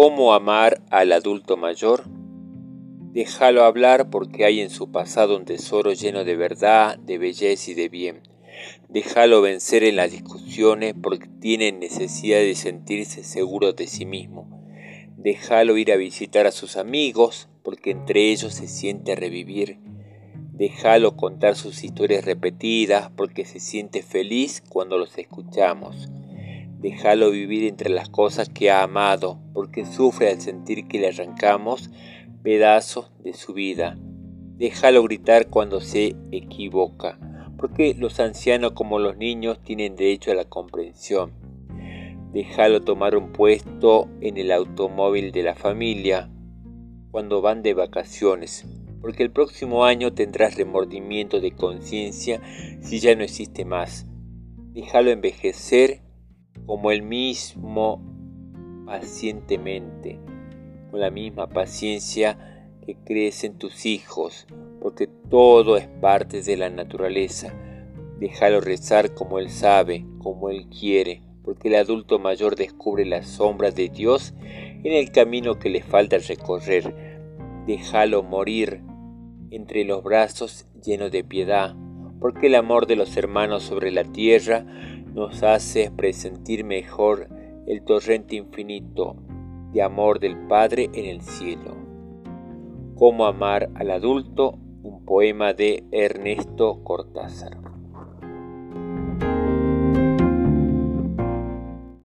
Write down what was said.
¿Cómo amar al adulto mayor? Déjalo hablar porque hay en su pasado un tesoro lleno de verdad, de belleza y de bien. Déjalo vencer en las discusiones porque tiene necesidad de sentirse seguro de sí mismo. Déjalo ir a visitar a sus amigos porque entre ellos se siente revivir. Déjalo contar sus historias repetidas porque se siente feliz cuando los escuchamos. Déjalo vivir entre las cosas que ha amado, porque sufre al sentir que le arrancamos pedazos de su vida. Déjalo gritar cuando se equivoca, porque los ancianos como los niños tienen derecho a la comprensión. Déjalo tomar un puesto en el automóvil de la familia cuando van de vacaciones, porque el próximo año tendrás remordimiento de conciencia si ya no existe más. Déjalo envejecer como el mismo pacientemente, con la misma paciencia que crecen tus hijos, porque todo es parte de la naturaleza. Déjalo rezar como él sabe, como él quiere, porque el adulto mayor descubre las sombras de Dios en el camino que le falta recorrer. Déjalo morir entre los brazos llenos de piedad, porque el amor de los hermanos sobre la tierra nos hace presentir mejor el torrente infinito de amor del Padre en el cielo. Cómo amar al adulto, un poema de Ernesto Cortázar.